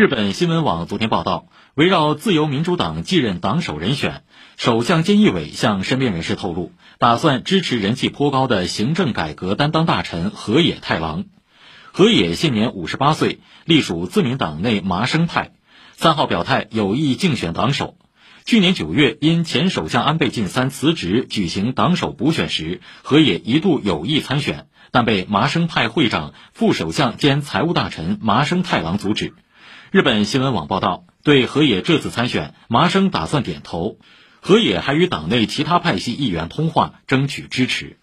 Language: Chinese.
日本新闻网昨天报道，围绕自由民主党继任党首人选，首相菅义伟向身边人士透露，打算支持人气颇高的行政改革担当大臣河野太郎。河野现年五十八岁，隶属自民党内麻生派，三号表态有意竞选党首。去年九月，因前首相安倍晋三辞职举行党首补选时，河野一度有意参选，但被麻生派会长、副首相兼财务大臣麻生太郎阻止。日本新闻网报道，对河野这次参选，麻生打算点头。河野还与党内其他派系议员通话，争取支持。